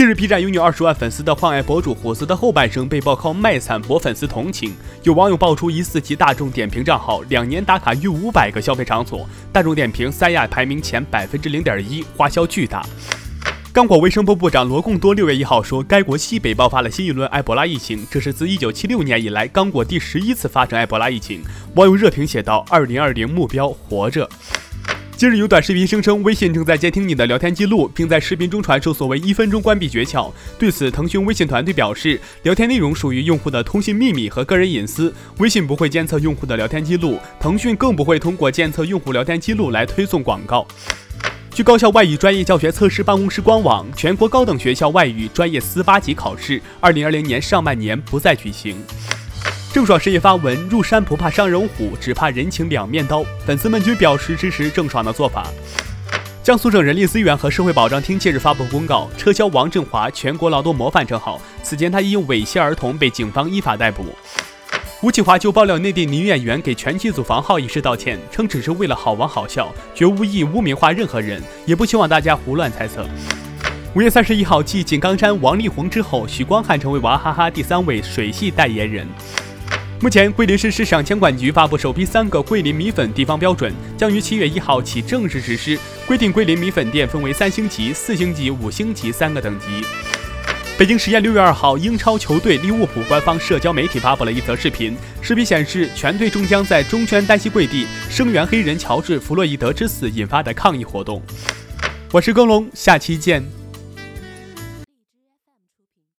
近日，B 站拥有二十万粉丝的换爱博主虎子的后半生被曝靠卖惨博粉丝同情。有网友爆出疑似其大众点评账号两年打卡逾五百个消费场所，大众点评三亚排名前百分之零点一，花销巨大。刚果卫生部部长罗贡多六月一号说，该国西北爆发了新一轮埃博拉疫情，这是自一九七六年以来刚果第十一次发生埃博拉疫情。网友热评写道：“二零二零目标活着。”今日有短视频声称微信正在监听你的聊天记录，并在视频中传授所谓一分钟关闭诀窍。对此，腾讯微信团队表示，聊天内容属于用户的通信秘密和个人隐私，微信不会监测用户的聊天记录，腾讯更不会通过监测用户聊天记录来推送广告。据高校外语专业教学测试办公室官网，全国高等学校外语专业四八级考试，二零二零年上半年不再举行。郑爽深夜发文：入山不怕伤人虎，只怕人情两面刀。粉丝们均表示支持郑爽的做法。江苏省人力资源和社会保障厅近日发布公告，撤销王振华全国劳动模范称号。此前他因猥亵儿童被警方依法逮捕。吴启华就爆料内地女演员给全剧组房号一事道歉，称只是为了好玩好笑，绝无意污名化任何人，也不希望大家胡乱猜测。五月三十一号，继井冈山王力宏之后，许光汉成为娃哈哈第三位水系代言人。目前，桂林市市场监管局发布首批三个桂林米粉地方标准，将于七月一号起正式实施，规定桂林米粉店分为三星级、四星级、五星级三个等级。北京时间六月二号，英超球队利物浦官方社交媒体发布了一则视频，视频显示全队终将在中圈单膝跪地声援黑人乔治·弗洛伊德之死引发的抗议活动。我是耕龙，下期见。